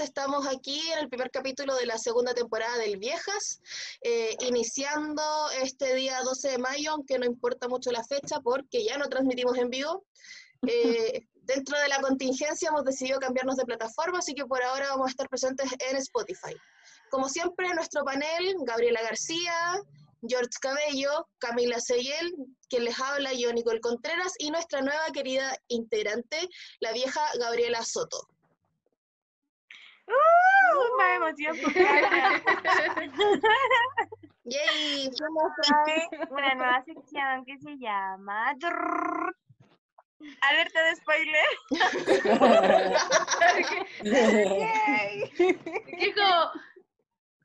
estamos aquí en el primer capítulo de la segunda temporada del Viejas, eh, iniciando este día 12 de mayo, aunque no importa mucho la fecha porque ya no transmitimos en vivo. Eh, dentro de la contingencia hemos decidido cambiarnos de plataforma, así que por ahora vamos a estar presentes en Spotify. Como siempre, nuestro panel, Gabriela García, George Cabello, Camila Seyel, quien les habla, yo, Nicole Contreras, y nuestra nueva querida integrante, la vieja Gabriela Soto. ¡Uh! Más emoción. ¡Yay! Trae una nueva sección que se llama. Alerta de spoiler. Yay. Dijo,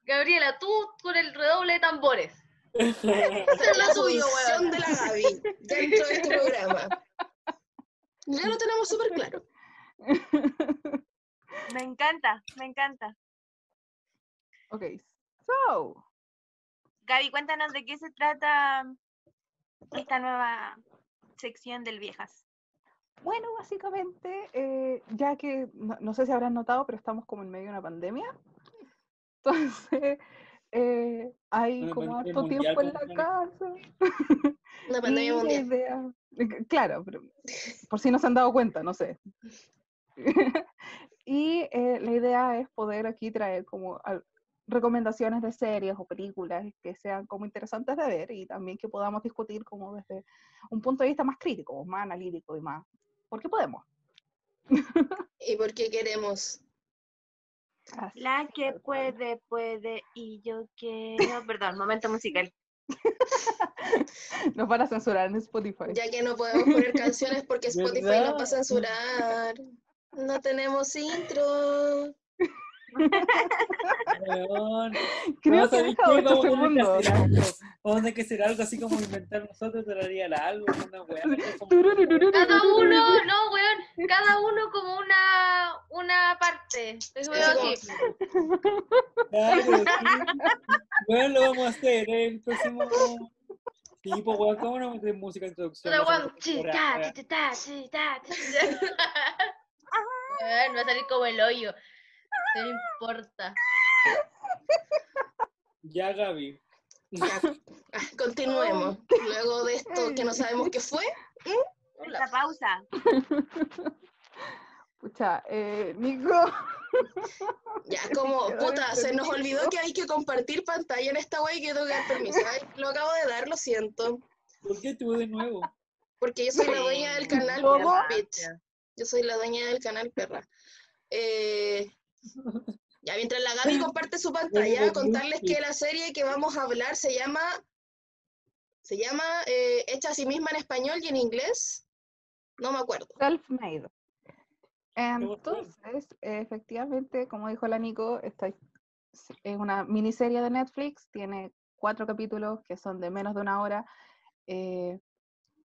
Gabriela, tú con el redoble de tambores. Esa es la solución de la Gaby dentro de este programa. Ya lo tenemos súper claro. Me encanta, me encanta. ok, so, Gaby, cuéntanos de qué se trata esta nueva sección del Viejas. bueno, básicamente, eh, ya que no, no sé si habrán notado, pero estamos como en medio de una pandemia. Entonces, eh, hay Una como harto tiempo en la casa. Una pandemia mundial. idea- Claro, pero por si no se han dado cuenta, no sé. Y eh, la idea es poder aquí traer como al- recomendaciones de series o películas que sean como interesantes de ver y también que podamos discutir como desde un punto de vista más crítico, más analítico y más, porque podemos. ¿Y por qué queremos? Así. La que puede, puede y yo quiero. Perdón, momento musical. Nos van a censurar en Spotify. Ya que no podemos poner canciones porque Spotify nos va ¿Verdad? a censurar. No tenemos intro. Weón. Creo No, que ¿sabéis deja qué? 8 Vamos a tener que segundos. Vamos a que hacer algo así como inventar nosotros, tararía algo, una weá. Cada uno, no, weón, cada uno como una, una parte. Así aquí. Claro, sí. Weón, lo vamos a hacer el próximo. Sí, pues weón, ¿cómo no meter música de introducción? Otra No Va a salir como el hoyo. No importa. Ya, Gaby. Ya, ah, continuemos. Luego de esto que no sabemos qué fue. Esta pausa. Pucha, eh, Nico. Ya, como, puta, se nos olvidó que hay que compartir pantalla en esta wey y que tengo que dar permiso. Ay, lo acabo de dar, lo siento. ¿Por qué tú de nuevo? Porque yo soy la dueña del canal ¿Cómo? Bitch. Yo soy la dueña del canal Perra. Eh, ya, mientras la Gaby comparte su pantalla, contarles que la serie que vamos a hablar se llama. Se llama eh, Hecha a sí misma en español y en inglés. No me acuerdo. Self-made. Entonces, efectivamente, como dijo la Nico, esta es una miniserie de Netflix, tiene cuatro capítulos que son de menos de una hora eh,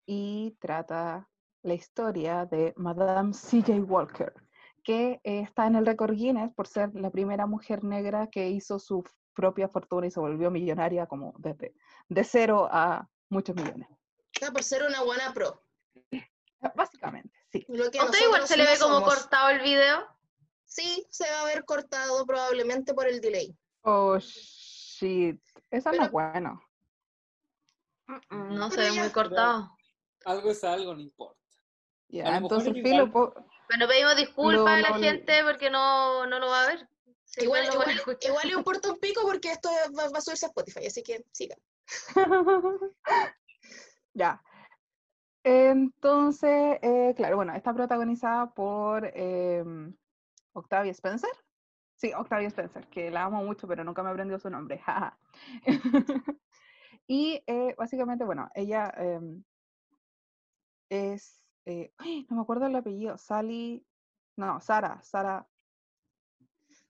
y trata la historia de Madame C.J. Walker, que eh, está en el récord Guinness por ser la primera mujer negra que hizo su propia fortuna y se volvió millonaria como desde de cero a muchos millones. Está por ser una buena pro. Básicamente, sí. ¿A usted igual se le no ve como somos. cortado el video? Sí, se va a ver cortado probablemente por el delay. Oh, shit. Eso no Pero- es bueno. No se ve muy cortado. Algo es algo, no importa. Ya, entonces, filo, po- Bueno, pedimos disculpas a la gente porque no, no lo va a ver. Sí, Igual, no igual, igual le importa un pico porque esto va, va a subirse a Spotify, así que siga. ya. Entonces, eh, claro, bueno, está protagonizada por em, Octavia Spencer. Sí, Octavia Spencer, que la amo mucho, pero nunca me aprendió su nombre. y eh, básicamente, bueno, ella em, es, eh, ¡ay! no me acuerdo el apellido, Sally, no, Sara, Sara,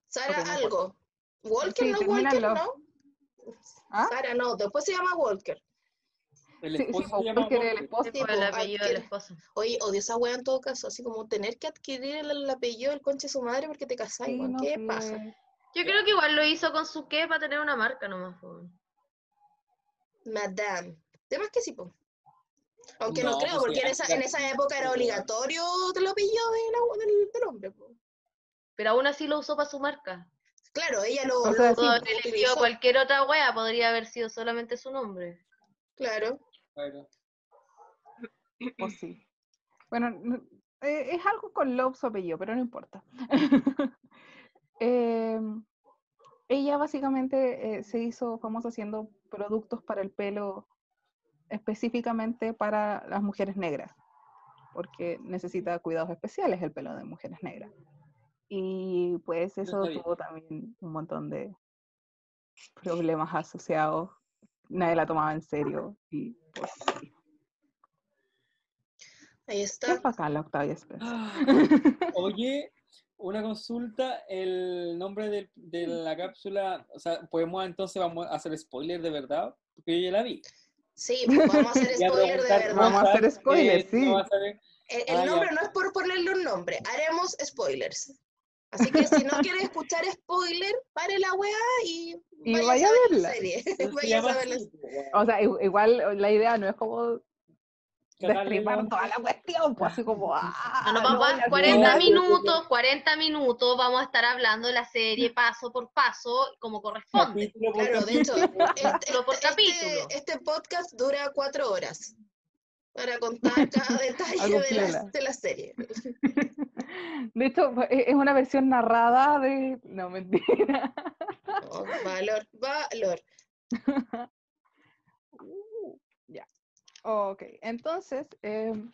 Sara no algo. Walker, Sí, no Walker, love. no. ¿Ah? Sara no, después se llama Walker. El Sí, sí, esposo po, se llama Walker, el esposo. Po, el apellido del esposo. Oye, odio esa wea en todo caso, así como tener que adquirir el, el apellido del conche de su madre porque te casáis, no, ¿Qué pasa? Yo creo que igual lo hizo con su qué para tener una marca nomás. Madame. Temas que sí, po. Aunque no, No, creo, pues, porque en esa, en esa época era obligatorio el apellido de la- del, del hombre, po. Pero aún así lo usó para su marca. Claro, ella lo, O sea, lo utilizó. cualquier otra wea, podría haber sido solamente su nombre. Claro. Claro. O sí. Bueno, no- eh, es algo con Love su apellido, pero no importa. Em, ella básicamente eh, se hizo famosa haciendo productos para el pelo específicamente para las mujeres negras, porque necesita cuidados especiales el pelo de mujeres negras. Y pues eso sabía. tuvo también un montón de problemas asociados. Nadie la tomaba en serio. Y pues sí. Ahí Qué está. bacán la Octavia Spencer. Ah, Oye, una consulta, el nombre del- de la cápsula, o sea, podemos entonces vamos a hacer spoiler de verdad, porque yo ya la vi. Sí, pues vamos a hacer spoiler de verdad. Vamos a hacer cosas spoiler, que sí. no. El, el Ah, ya. nombre no es por ponerle un nombre, haremos spoilers. Así que si no quieres escuchar spoiler, pare la weá y, Y vayas vaya a ver verla. la serie. Llama a ver la así, po, weón. O sea, igual la idea no es como La- toda la cuestión, pues así como, ah, No, a 40 contar". minutos, 40 minutos, vamos a estar hablando de la serie paso por paso, como corresponde. Capítulo por Claro, de hecho, capítulo. este, Capítulo por este- capítulo. este podcast dura cuatro horas para contar cada detalle de la, de la serie. De hecho, fue- e- es una versión narrada de... No, mentira. Oh, valor, valor. Ok, entonces, em,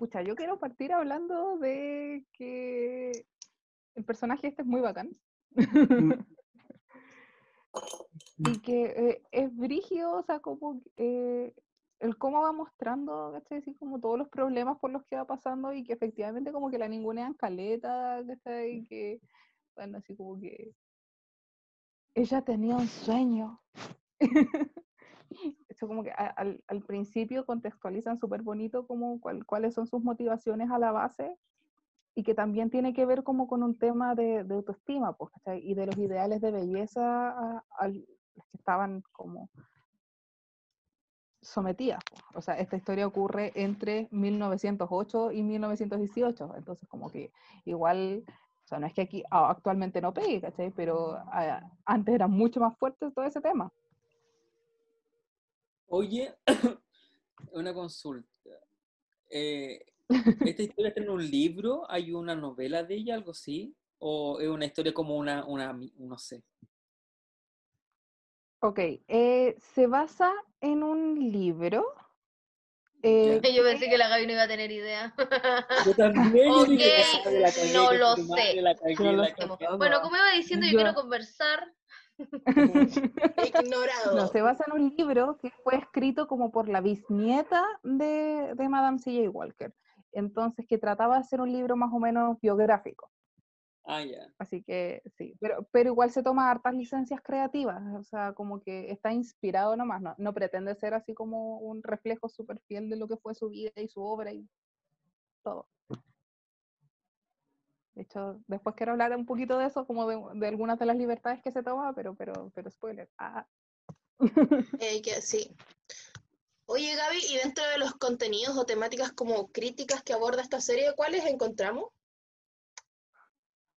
pucha, yo quiero partir hablando de que el personaje este es muy bacán. y que eh, es brígido, o sea, como eh, el cómo va mostrando, ¿cachai? Así como todos los problemas por los que va pasando y que efectivamente como que la ningunean caleta, ¿cachai? Y que, bueno, así como que ella tenía un sueño. Eso como que a- al, al principio contextualizan súper bonito como cuál- cuáles son sus motivaciones a la base y que también tiene que ver como con un tema de, de autoestima, pues. Y de los ideales de belleza a, los que estaban como sometidas. pues. O sea, esta historia ocurre entre 1908 y 1918, entonces como que igual, o sea, no es que aquí a- actualmente no pegue, ¿cachai? Pero antes era mucho más fuerte todo ese tema. Oye, una consulta. Eh, ¿Esta historia está en un libro? ¿Hay una novela de ella, algo así? ¿O es una historia como una, una no sé? Ok, eh, se basa en un libro. eh, Yo pensé que la Gaby no iba a tener idea. Yo también. yo Ok, dije, "Ah, la cagué, no lo madre, sé. la cagué, No lo la sé. cagué". Bueno, como iba diciendo, yo Yo- quiero conversar. Ignorado. No, se basa en un libro que fue escrito como por la bisnieta de, de Madame C.J. Walker. Entonces, que trataba de ser un libro más o menos biográfico. Ah, ya. Así que sí, pero, pero igual se toma hartas licencias creativas, o sea, como que está inspirado nomás, no, no pretende ser así como un reflejo súper fiel de lo que fue su vida y su obra y todo. De hecho, después quiero hablar un poquito de eso, como de, de algunas de las libertades que se toma, pero, pero, pero spoiler. Ah. Eh, que, sí. Oye, Gaby, y dentro de los contenidos o temáticas como críticas que aborda esta serie, ¿cuáles encontramos?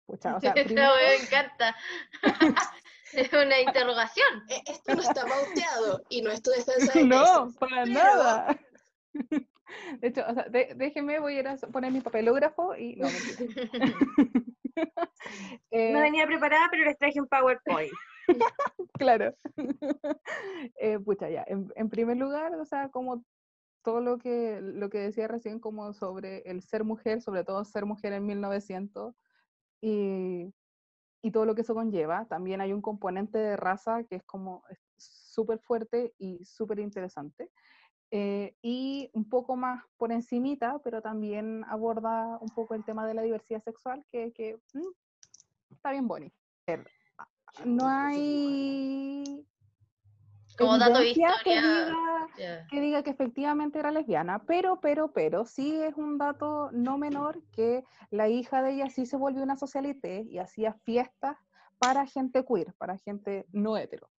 Pucha, o sea, Esta primero- wea me encanta. es una interrogación. Eh, esto no está pauteado y no es tu defensa de No, para pero- nada. De hecho, o sea, de- déjeme, voy a ir a poner mi papelógrafo y... No. Eh, No venía preparada, pero les traje un PowerPoint. Claro. Eh, pucha, ya. En, en primer lugar, o sea, como todo lo que, lo que decía recién, como sobre el ser mujer, sobre todo ser mujer en 1900, y, y todo lo que eso conlleva. También hay un componente de raza que es como súper fuerte y súper interesante. Eh, y un poco más por encimita, pero también aborda un poco el tema de la diversidad sexual, que, que mm, está bien bonito. No hay Como dato de evidencia que historia. diga, que diga que efectivamente era lesbiana, pero, pero, pero, sí es un dato no menor que la hija de ella sí se volvió una socialité y hacía fiestas para gente queer, para gente no hetero,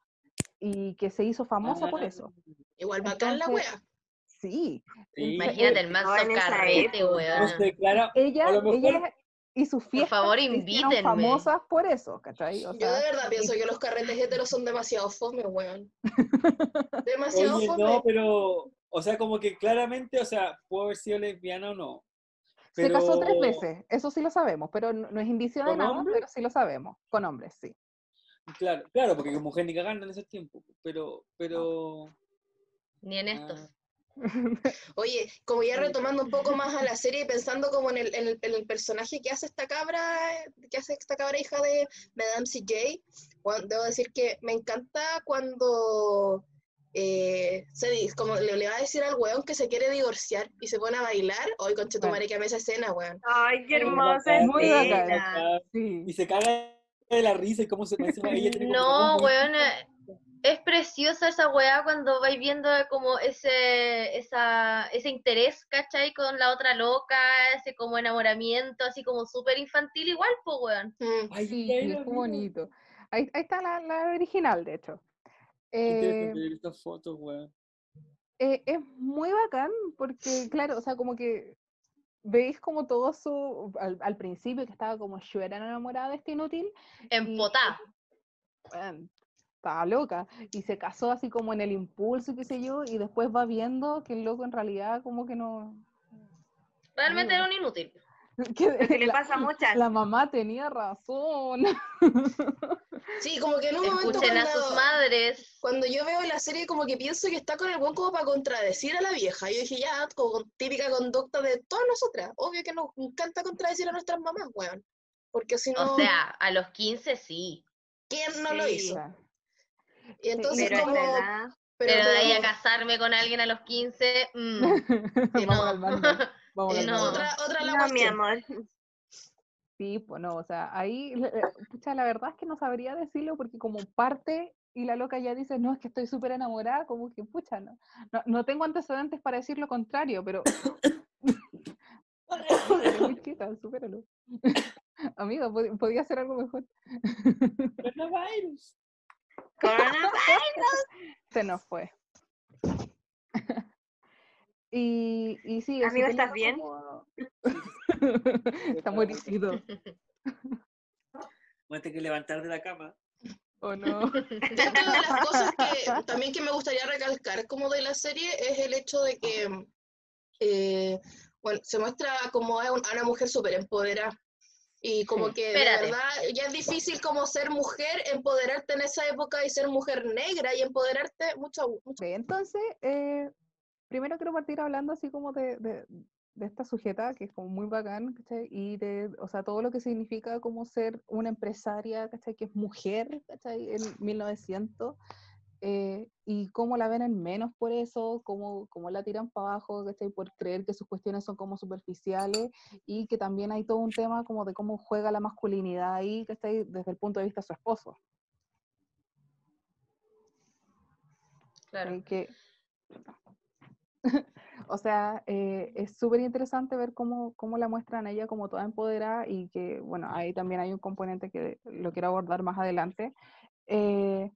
y que se hizo famosa por Ah, eso. Igual bacán la wea. Sí, sí. Imagínate el manso No, carrete, weón. No sé, Clara, ella, mejor ella y sus Por fiestas favor, se hicieron invítenme. famosas por eso, ¿cachai? O Yo de verdad pienso que los carretes heteros son demasiado fome, weón. Demasiado Oye, fome. no, pero, o sea, como que claramente, o sea, pudo haber sido lesbiana o no. se casó tres veces, eso sí lo sabemos, pero no, no es indicio de ¿Con nada, hombres? pero sí lo sabemos, con hombres, sí. Claro, claro, porque como mujer ni cagando en ese tiempo, pero, pero... Ni en estos. ah, Oye, como ya retomando un poco más a la serie y pensando como en el, en el, en el personaje que hace esta cabra, que hace esta cabra hija de Madame CJ, bueno, debo decir que me encanta cuando eh, se, como le, le va a decir al weón que se quiere divorciar y se pone a bailar. Hoy con Chetumare que esa escena, weón. Ay, qué hermosa bacán, Muy bacán. escena. Sí. Y se caga de la risa y cómo se ella No, weón, es preciosa esa weá cuando vais viendo como ese, esa, ese interés, ¿cachai? Con la otra loca, ese como enamoramiento, así como súper infantil igual, pues weón. Mm. Ay, Sí, es bonito. Ahí, ahí está la, la original, de hecho. Eh, interesante ver estas fotos, weón. eh, es muy bacán porque, claro, o sea, como que veis como todo su, al, al principio que estaba como yo era enamorada de este inútil, Empotá. weón, estaba loca y se casó así como en el impulso, qué sé yo, y después va viendo que el loco en realidad como que no... Realmente era un inútil. que le la- pasa a muchas. La mamá tenía razón. Sí, como que en un momento Escuchen a sus cuando, madres. cuando yo veo la serie como que pienso que está con el buen como para contradecir a la vieja. Yo dije, ya, como típica conducta de todas nosotras. Obvio que nos encanta contradecir a nuestras mamás, weón. Porque si no, O sea, a los 15 sí. ¿quién no lo hizo? Y entonces Pero como... edad, Pero, de ahí a casarme con alguien a los 15, mm, Sí, Vamos no. Vamos Eh, no. otra, otra la No, mi amor. Sí, pues no, o sea, ahí, pucha, la verdad es que no sabría decirlo porque como parte y la loca ya dice, no, es que estoy súper enamorada, como que, pucha, no, no, no tengo antecedentes para decir lo contrario, pero... Chica, supéralo. Amiga, pod- podía hacer algo mejor. Coronavirus. Coronavirus. Se nos fue. Y, y sí, eso, Amigo, ¿estás bien? como- Está Voy a tener que levantar de la cama. ¿o no? Dentro de las cosas que también que me gustaría recalcar como de la serie es el hecho de que, eh, bueno, se muestra como a una mujer súper empoderada. Y como Sí. que de Espérate. verdad ya es difícil como ser mujer, empoderarte en esa época y ser mujer negra y empoderarte mucho, mucho. Entonces, eh, primero quiero partir hablando así como de, de- de esta sujeta, que es como muy bacán, ¿cachai? Y de, o sea, todo lo que significa como ser una empresaria, ¿cachai? Que es mujer, ¿cachai? En 1900, eh, y cómo la ven en menos por eso, cómo, cómo la tiran para abajo, ¿cachai? Por creer que sus cuestiones son como superficiales, y que también hay todo un tema como de cómo juega la masculinidad ahí, ¿cachai? Desde el punto de vista de su esposo. Claro. Eh, que, o sea, eh, es súper interesante ver cómo, cómo la muestran a ella como toda empoderada y que, bueno, ahí también hay un componente que lo quiero abordar más adelante, eh,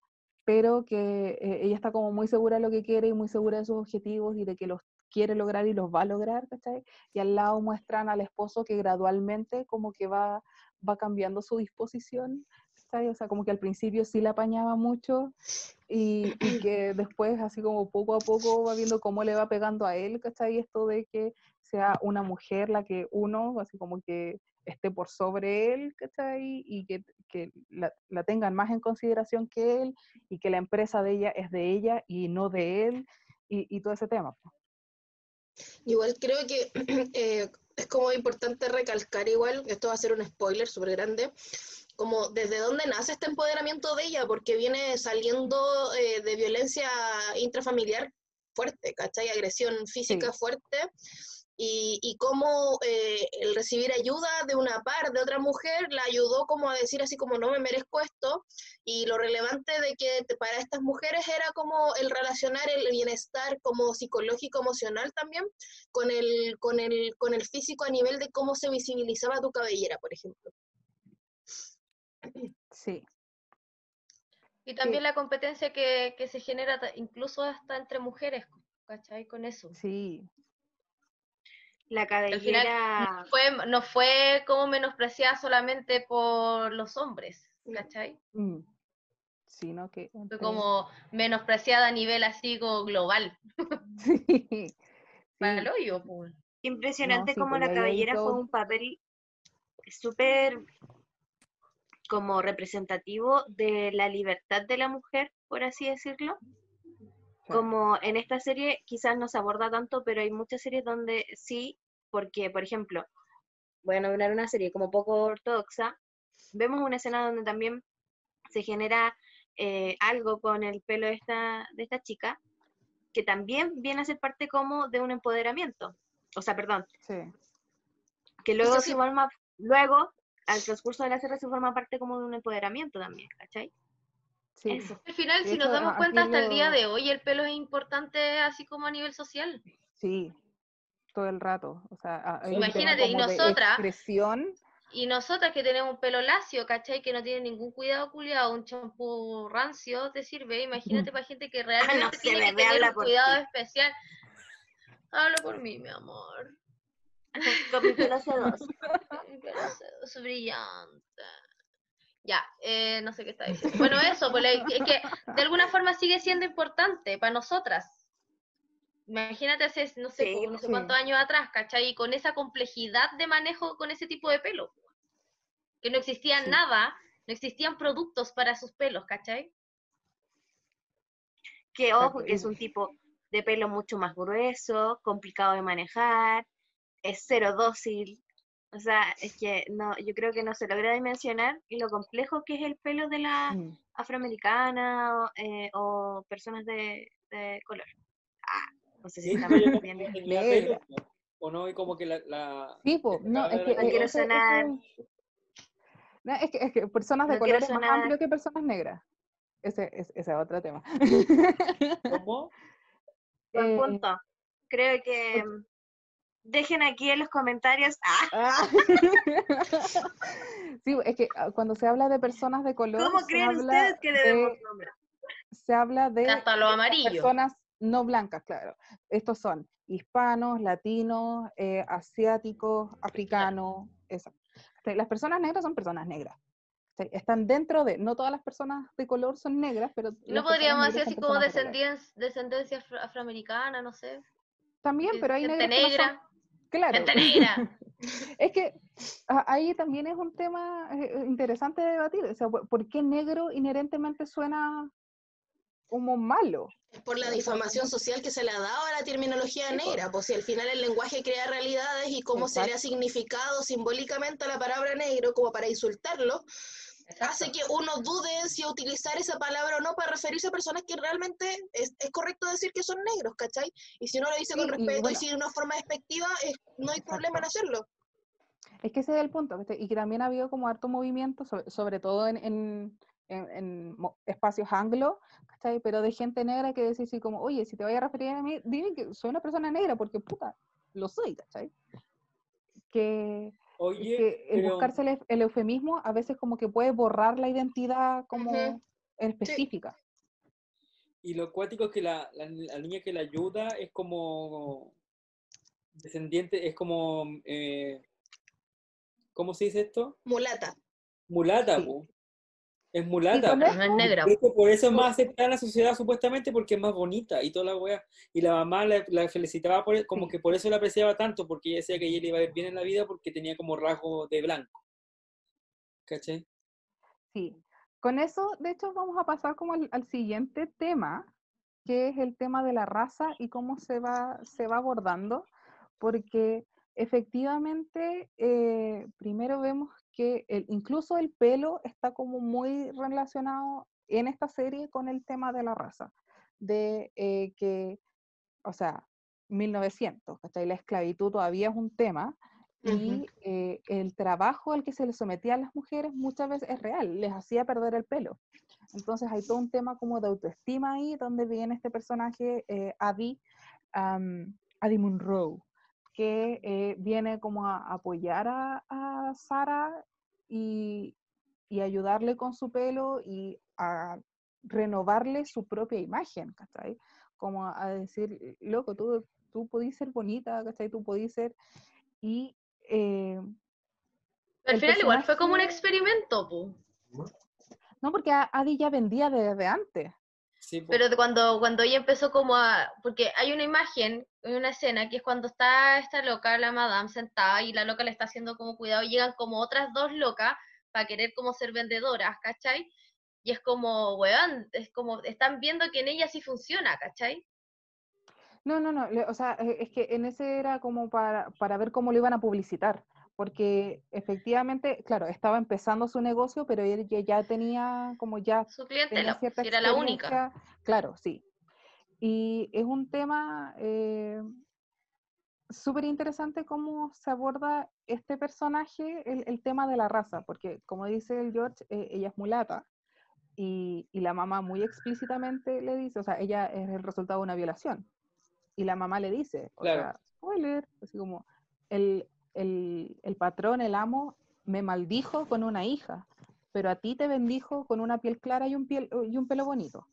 pero que eh, ella está como muy segura de lo que quiere y muy segura de sus objetivos y de que los quiere lograr y los va a lograr, ¿cachai? Y al lado muestran al esposo que gradualmente como que va, va cambiando su disposición, ¿cachai? O sea, como que al principio sí la apañaba mucho y, y que después así como poco a poco va viendo cómo le va pegando a él, ¿cachai? Esto de que sea una mujer la que uno, así como que esté por sobre él, ¿cachai? Y que, que la, la tengan más en consideración que él y que la empresa de ella es de ella y no de él y, y todo ese tema. Igual creo que eh, es como importante recalcar igual, esto va a ser un spoiler súper grande, como desde dónde nace este empoderamiento de ella, porque viene saliendo eh, de violencia intrafamiliar fuerte, ¿cachai? Agresión física Sí. fuerte. Y, y cómo eh, el recibir ayuda de una par, de otra mujer, la ayudó como a decir así como no me merezco esto, y lo relevante de que para estas mujeres era como el relacionar el bienestar como psicológico, emocional también, con el, con el, con el físico a nivel de cómo se visibilizaba tu cabellera, por ejemplo. Sí, Y también la competencia que, que se genera incluso hasta entre mujeres, ¿cachai? Con eso. sí, La cabellera. no fue, no fue como menospreciada solamente por los hombres, ¿cachai? Mm. Sino que. Fue como menospreciada a nivel así como global. Sí. Para el hoyo, pues. Impresionante sí, como pues, la cabellera fue un papel súper como representativo de la libertad de la mujer, por así decirlo. Como en esta serie quizás no se aborda tanto, pero hay muchas series donde sí, porque por ejemplo, voy a nombrar una serie como poco ortodoxa, vemos una escena donde también se genera eh, algo con el pelo de esta, de esta chica, que también viene a ser parte como de un empoderamiento. O sea, perdón, Sí. que luego sí. forma, luego al transcurso de la serie se forma parte como de un empoderamiento también, ¿cachai? Sí. Eso. Al final, si nos damos cuenta, hasta el día de hoy el pelo es importante así como a nivel social. Sí, todo el rato. O sea, Imagínate, y nosotras- expresión. Y nosotras que tenemos un pelo lacio, ¿cachai? Que no tiene ningún cuidado culiado, un champú rancio te sirve. Imagínate para gente que realmente sé, tiene que tener un cuidado ti. especial. Habla por mí, mi amor. C2. Mi pelo es- es brillante. Ya, eh, no sé qué está diciendo. Bueno, eso, pues, es que de alguna forma sigue siendo importante para nosotras. Imagínate hace, no sé, Sí, no sé sí. cuántos años atrás, ¿cachai? Y con esa complejidad de manejo con ese tipo de pelo. Que no existía Sí. nada, no existían productos para sus pelos, ¿cachai? Que ojo, que es un tipo de pelo mucho más grueso, complicado de manejar, es cero dócil. O sea, es que no, yo creo que no se logra dimensionar lo complejo que es el pelo de la Mm, afroamericana o, eh, o personas de, de color. Ah, no sé si está no bien po. o no, y como que la, la Sí, po, no, es que, No quiero ese sonar- es- no, es que, es que personas de No color es más amplio que personas negras. Ese, es- ese es otro tema. ¿Cómo? Buen Eh, punto. Creo que mm, dejen aquí en los comentarios. Ah, Ah. Sí, es que ah, cuando se habla de personas de color, ¿Cómo se creen habla ustedes que debemos de- nombrar? se habla de Hasta los eh, amarillos. personas no blancas, claro. Estos son hispanos, latinos, eh, asiáticos, africanos, eso. Las personas negras son personas negras. Están dentro de, no todas las personas de color son negras, pero... No podríamos negras decir son así como descendencia, descendencia afro- afroamericana, no sé. También, pero hay son- negra, Claro. negra. Es que ahí también es un tema eh, interesante de debatir. O sea, ¿por qué negro inherentemente suena como malo? Es por la difamación social que se le ha dado a la terminología negra, pues si al final el lenguaje crea realidades y cómo se le ha significado simbólicamente a la palabra negro como para insultarlo, hace que uno dude si utilizar esa palabra o no para referirse a personas que realmente es, es correcto decir que son negros, ¿cachai? Y si uno lo dice con Sí, respeto y, bueno. si de una forma despectiva, es- no hay problema en hacerlo. Es que ese es el punto, y que también ha habido como harto movimiento, sobre, sobre todo en, en- en- espacios anglo, ¿cachai? Pero de gente negra que decís así como, oye, si te voy a referir a mí, dime que soy una persona negra, porque puta, lo soy, ¿cachai? Que, Oye, que el pero- buscarse el, euf- el eufemismo a veces como que puede borrar la identidad como específica. y lo cuático es que la, la, la niña que la ayuda es como descendiente, es como, eh, ¿cómo se dice esto? Mulata. Mulata, Sí. Es mulata. No es negra. Por eso es más aceptada en la sociedad supuestamente porque es más bonita y toda la wea. Y la mamá la, la felicitaba por, como que por eso la apreciaba tanto, porque ella decía que ella le iba a ir bien en la vida porque tenía como rasgo de blanco. ¿Cachai? Sí, con eso, de hecho, vamos a pasar como al, al siguiente tema, que es el tema de la raza y cómo se va, se va abordando, porque efectivamente, eh, primero vemos que el- incluso el pelo está como muy relacionado en esta serie con el tema de la raza, de eh, que, o sea, 1900, ¿cachai? La esclavitud todavía es un tema, y eh, el trabajo al que se les sometía a las mujeres muchas veces es real, les hacía perder el pelo. Entonces hay todo un tema como de autoestima ahí, donde viene este personaje, Abby, am, Abby Monroe, que eh, viene como a apoyar a, a Sara y, y ayudarle con su pelo y a renovarle su propia imagen, ¿cachai? Como a decir, loco, tú, tú podís ser bonita, ¿cachai? Tú podís ser... Y... eh, Al final igual fue como un experimento, po. no, porque Adi ya vendía desde antes. Sí. Pero de cuando, cuando ella empezó como a... Porque hay una imagen, una escena que es cuando está esta loca, la madame, sentada y la loca le está haciendo como cuidado y llegan como otras dos locas para querer como ser vendedoras, ¿cachai? Y es como, weón, es como, están viendo que en ella sí funciona, ¿cachai? No, no, no, o sea, eh, es que en ese era como para, para ver cómo lo iban a publicitar, porque efectivamente, claro, estaba empezando su negocio, pero él ya, ya tenía como ya Su clientela, era la única. Claro, sí. Y es un tema eh, súper interesante cómo se aborda este personaje, el, el tema de la raza, porque como dice el George, eh, ella es mulata. Y, y la mamá muy explícitamente le dice, o sea, ella es el resultado de una violación. Y la mamá le dice, o Claro. sea, spoiler, así como, el, el, el patrón, el amo, me maldijo con una hija, pero a ti te bendijo con una piel clara y un, piel, y un pelo bonito.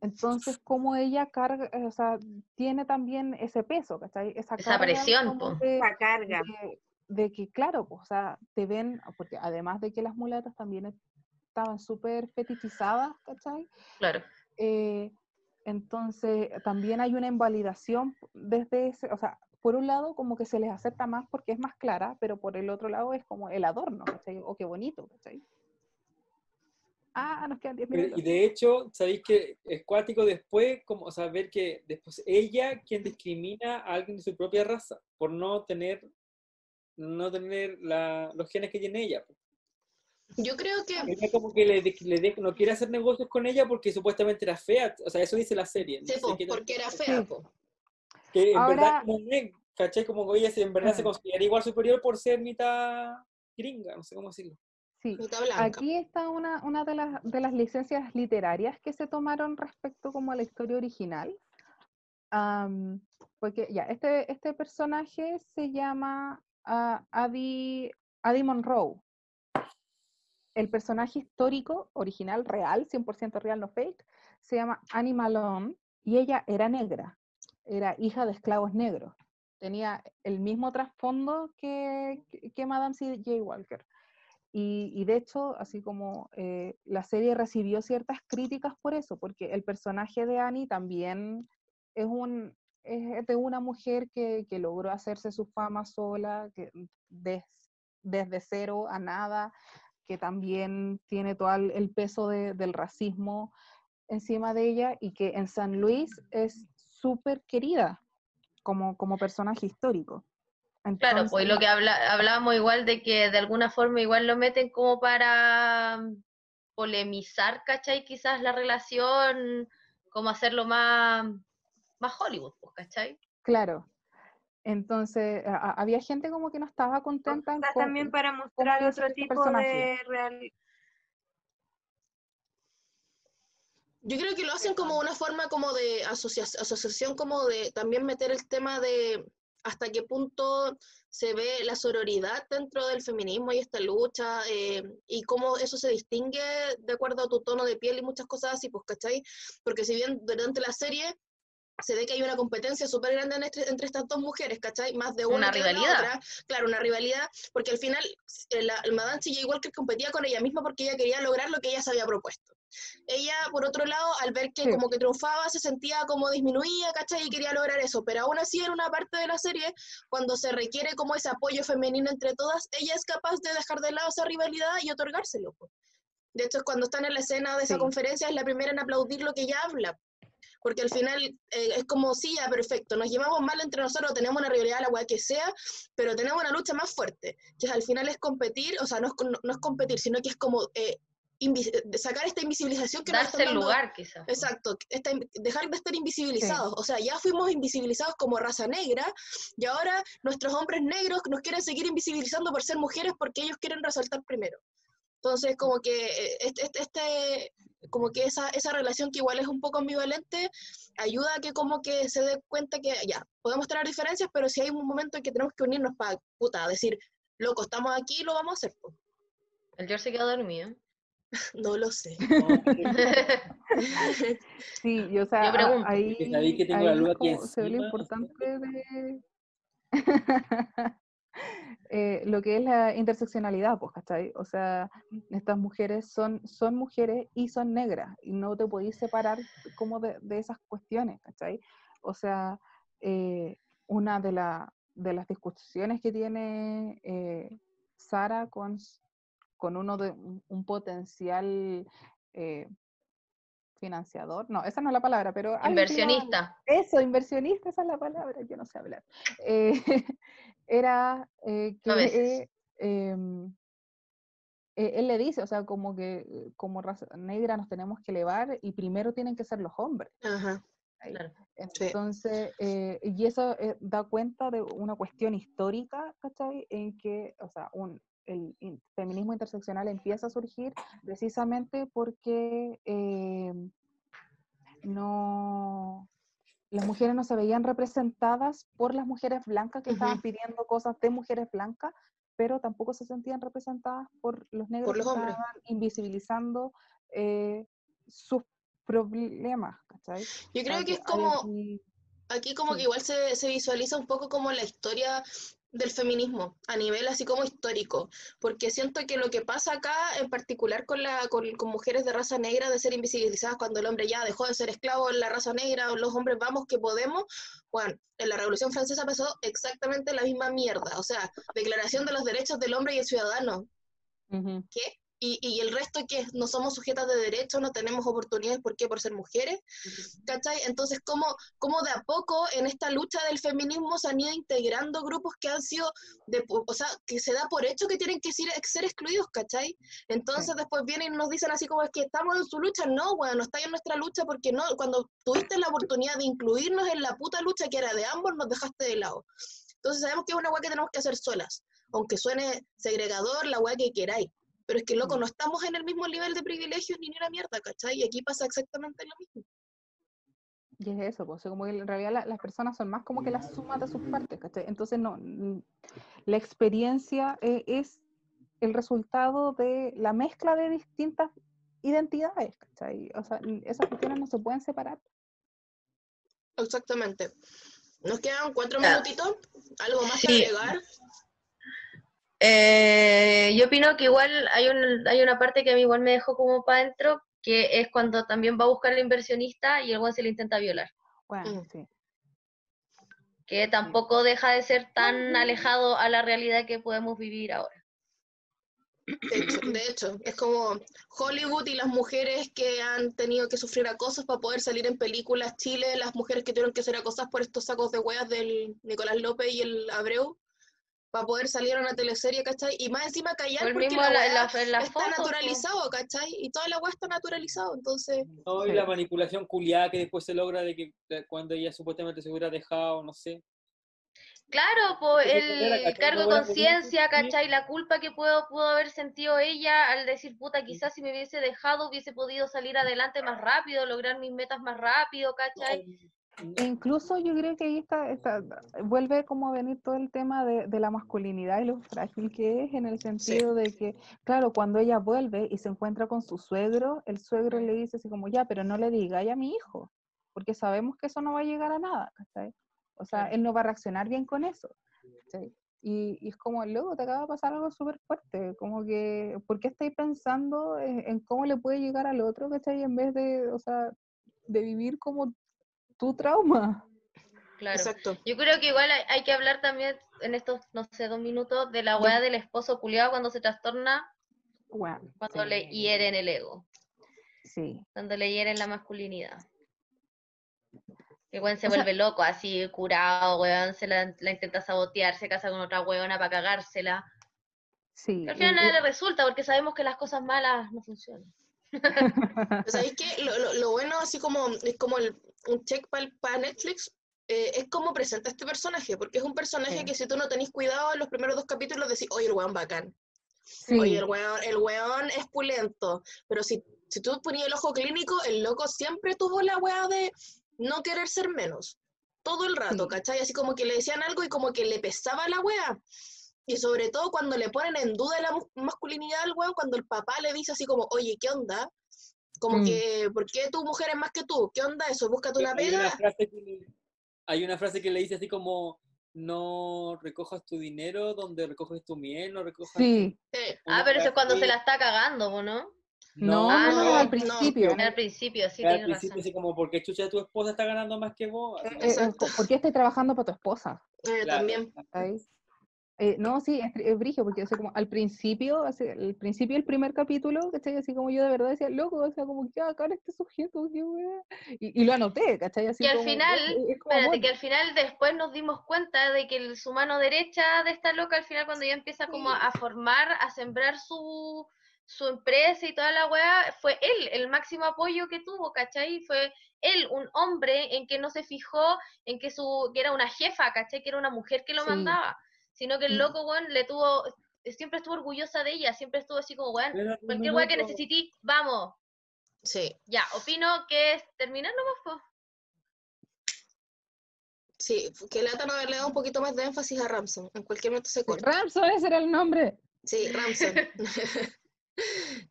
Entonces, como ella carga, o sea, tiene también ese peso, ¿cachai? Esa, Esa carga presión, po. de- Esa carga. de, de que, claro, pues, o sea, te ven, porque además de que las mulatas también estaban súper fetichizadas, ¿cachai? Claro. Eh, entonces, también hay una invalidación desde ese, o sea, por un lado como que se les acepta más porque es más clara, pero por el otro lado es como el adorno, ¿cachai? O qué bonito, ¿cachai? Ah, nos quedan 10 Pero- minutos. Y de hecho, sabéis que es cuático después, como saber que después ella quien discrimina a alguien de su propia raza por no tener, no tener la- los genes que tiene ella. po. Yo creo que Ella como que le, de- le de- no quiere hacer negocios con ella porque supuestamente era fea. O sea, eso dice la serie. no sí, sé po, porque era fea, po. Que en Ahora- verdad es, ¿cachai? Como que ella se- en verdad se considera igual superior por ser mitad gringa, no sé cómo decirlo. Sí, aquí está una, una de, las, de las licencias literarias que se tomaron respecto como a la historia original. Porque ya, este, este personaje se llama ah, Adi, Adi Monroe. El personaje histórico, original, real, 100% real, no fake, se llama Annie Malone y ella era negra, era hija de esclavos negros. Tenía el mismo trasfondo que, que, Madame C.J. Walker. Y, y de hecho, así como eh, la serie recibió ciertas críticas por eso, porque el personaje de Annie también es, un, es de una mujer que, que logró hacerse su fama sola, que des- desde cero a nada, que también tiene todo el, peso de- del racismo encima de ella y que en San Luis es súper querida como, como personaje histórico. Claro, pues lo Entonces- que habla, hablábamos igual de que de alguna forma igual lo meten como para mm, polemizar, ¿cachai? Quizás la relación, como hacerlo más, más Hollywood, pues, ¿cachai? Claro. Entonces, a- había gente como que no estaba contenta con- también para mostrar otro tipo personaje. de real, Yo creo que lo hacen como una forma como de asocia- asociación, como de también meter el tema de hasta qué punto se ve la sororidad dentro del feminismo y esta lucha, eh, y cómo eso se distingue de acuerdo a tu tono de piel y muchas cosas así, pues, ¿cachai? Porque si bien durante la serie se ve que hay una competencia súper grande entre, entre estas dos mujeres, ¿cachai? Más de una, Una que de la rivalidad. otra. Claro, una rivalidad, porque al final eh, la, la Madame C.J. Walker competía con ella misma porque ella quería lograr lo que ella se había propuesto. Ella, por otro lado, al ver que Sí. como que triunfaba, se sentía como disminuida, ¿cachai? Y quería lograr eso, pero aún así en una parte de la serie, cuando se requiere como ese apoyo femenino entre todas, ella es capaz de dejar de lado esa rivalidad y otorgárselo. De hecho, cuando están en la escena de esa Sí. conferencia, es la primera en aplaudir lo que ella habla. Porque al final eh, es como, sí, ya, perfecto, nos llevamos mal entre nosotros, tenemos una rivalidad, la weá que sea, pero tenemos una lucha más fuerte, que al final es competir, o sea, no es, no es competir, sino que es como eh, sacar esta invisibilización que nos Darse están el dando- lugar, quizás. Exacto, esta dejar de estar invisibilizados. O sea, ya fuimos invisibilizados como raza negra y ahora nuestros hombres negros nos quieren seguir invisibilizando por ser mujeres porque ellos quieren resaltar primero. Entonces, como que este, este- como que esa, esa relación que igual es un poco ambivalente, ayuda a que como que se dé cuenta que ya, podemos tener diferencias, pero si hay un momento en que tenemos que unirnos para, puta, decir, loco, estamos aquí, lo vamos a hacer. po". El George se quedó dormido. No lo sé. Sí, y, o sea, Yo pregunto. ahí, que tengo la ahí luz aquí como se ve lo importante de eh, lo que es la interseccionalidad, pues, ¿cachai? O sea, estas mujeres son, son mujeres y son negras, y no te podéis separar como de, de esas cuestiones, ¿cachai? O sea, eh, una de, la- de las discusiones que tiene eh, Sara con, con uno de un, potencial eh, financiador, no, esa no es la palabra, pero alguien Inversionista. eso, inversionista, esa es la palabra, yo no sé hablar. Eh, era eh, que em, eh, él le dice, o sea, como que como raza negra nos tenemos que elevar y primero tienen que ser los hombres. Ajá. Entonces, eh, y eso eh, da cuenta de una cuestión histórica, ¿cachai? En que, o sea, un, el in- feminismo interseccional empieza a surgir precisamente porque eh, no, las mujeres no se veían representadas por las mujeres blancas que estaban pidiendo cosas de mujeres blancas, pero tampoco se sentían representadas por los negros los que hombres. estaban invisibilizando eh, sus problemas, ¿cachai? Yo creo que es como, aquí- aquí como Sí. que igual se, se visualiza un poco como la historia del feminismo a nivel así como histórico, porque siento que lo que pasa acá en particular con, la, con, con mujeres de raza negra de ser invisibilizadas cuando el hombre ya dejó de ser esclavo en la raza negra, o los hombres vamos que podemos, bueno, en la Revolución Francesa pasó exactamente la misma mierda, o sea, declaración de los derechos del hombre y el ciudadano. ¿qué? Y, y el resto que no somos sujetas de derechos, no tenemos oportunidades, ¿por qué? Por ser mujeres, ¿cachai? Entonces, ¿cómo, cómo de a poco en esta lucha del feminismo se han ido integrando grupos que han sido, de, o sea, que se da por hecho que tienen que ser, ser excluidos, ¿cachai? Entonces Sí. después vienen y nos dicen así como es que estamos en su lucha, no, bueno, no estáis en nuestra lucha porque no, cuando tuviste la oportunidad de incluirnos en la puta lucha que era de ambos, nos dejaste de lado. Entonces sabemos que es una weá que tenemos que hacer solas, aunque suene segregador, la weá que queráis. Pero es que, loco, Mm. no estamos en el mismo nivel de privilegios ni ni una mierda, ¿cachai? Y aquí pasa exactamente lo mismo. Y es eso, pues, como que en realidad la- las personas son más como que las sumas de sus partes, ¿cachai? Entonces, no, la experiencia eh, es el resultado de la mezcla de distintas identidades, ¿cachai? O sea, esas cuestiones no se pueden separar. Exactamente. Nos quedan cuatro minutitos. ¿Algo más que Sí. agregar? Eh, yo opino que igual hay, un, hay una parte que a mí igual me dejó como para adentro, que es cuando también va a buscar al inversionista y el weón se le intenta violar. Bueno, Mm. sí. Que tampoco deja de ser tan alejado a la realidad que podemos vivir ahora. De hecho, de hecho, es como Hollywood y las mujeres que han tenido que sufrir acosos para poder salir en películas. Chile, las mujeres que tuvieron que ser acosadas por estos sacos de hueas del Nicolás López y el Abreu para poder salir a una teleserie, ¿cachai? Y más encima callar el porque mismo la en la, la- la está foto, naturalizado, ¿cachai? Y toda la hueá está naturalizado, entonces... No, y la manipulación culiada que después se logra de que cuando ella supuestamente se hubiera dejado, no sé. Claro, pues el ¿cachai? cargo de conciencia. ¿cachai? La culpa que pudo, pudo haber sentido ella al decir, puta, quizás si me hubiese dejado hubiese podido salir adelante más rápido, lograr mis metas más rápido, ¿cachai? Incluso yo creo que ahí está, está- vuelve como a venir todo el tema de, de la masculinidad y lo frágil que es, en el sentido de que, claro, cuando ella vuelve y se encuentra con su suegro, el suegro le dice así como, ya, pero no le digáis a mi hijo, porque sabemos que eso no va a llegar a nada. O sea, él no va a reaccionar bien con eso. Y, y es como, luego te acaba de pasar algo súper fuerte, como que, ¿por qué estáis pensando en, en cómo le puede llegar al otro, ¿cachai? En vez de, o sea, de vivir como tu trauma. Claro. Exacto. Yo creo que igual hay, hay que hablar también en estos, no sé, dos minutos de la weá del esposo culiado cuando se trastorna, Bueno, cuando sí, le hieren el ego, Sí, cuando le hieren la masculinidad. El weón se O sea- vuelve loco, así curado, weón, se la, la intenta sabotear, se casa con otra weona para cagársela. sí. Que al final y- nada y- le resulta porque sabemos que las cosas malas no funcionan. ¿Sabéis qué? Lo, lo- lo bueno, así como es como el- un check para Netflix, eh, es como presenta este personaje, porque es un personaje Sí. que si tú no tenés cuidado en los primeros dos capítulos decís, oye, el weón bacán, sí, oye, el weón, el weón es pulento, pero si, si tú ponías el ojo clínico, el loco siempre tuvo la weá de no querer ser menos, todo el rato, Sí. ¿cachai? Así como que le decían algo y como que le pesaba la weá. Y sobre todo cuando le ponen en duda la masculinidad al weón, cuando el papá le dice así como, oye, ¿qué onda? Como Mm. que, ¿por qué tu mujer es más que tú? ¿Qué onda eso? Búscate una hay, una pega. frase que le, hay una frase que le dice así como, no recojas tu dinero donde recoges tu miel, no recojas... Sí. Eh, Ah, pero eso es cuando se la está cagando, ¿po, ¿no? No, Ah, no, no, al no. principio. Al principio, sí, Al principio así como, ¿por qué chucha tu esposa está ganando más que vos? Así Eh, eh. ¿Por qué estás trabajando para tu esposa? eh, claro. También. Eh, no, sí, es, es brigio, porque o sea, como al principio, así, al principio del primer capítulo, ¿cachai? Así como yo de verdad decía, loco, o sea, como que acá este sujeto, qué. Y, y lo anoté, ¿cachai? Así Y al como, final, es- es como, Espérate, bueno, que al final después nos dimos cuenta de que el- su mano derecha de esta loca, al final cuando ella empieza como a formar, a sembrar su, su empresa y toda la weá, fue él el máximo apoyo que tuvo, ¿cachai? Fue él, un hombre en que no se fijó en que su que era una jefa, ¿cachai? Que era una mujer que lo Sí. mandaba, sino que el Mm. loco, weón, le tuvo, siempre estuvo orgullosa de ella, siempre estuvo así como, weón, "Espérate un cualquier weá que minuto". necesite, vamos. Sí, Ya, opino que es terminar nomás, po. sí. Que lata no haberle dado un poquito más de énfasis a Ramson. En cualquier momento se corta. Ramson, ese era el nombre. Sí, Ramson.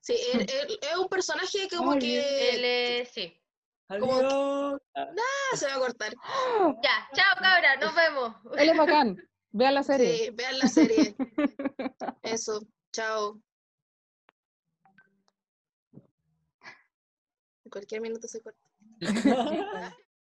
sí, él- él- es un personaje que como Ay, que Él, eh, sí. como que-. Ah, ah, se va a cortar. Ya, chao cabra, nos vemos. Él es bacán. Vean la serie. Sí, vean la serie. Eso, chao. En cualquier minuto se corta.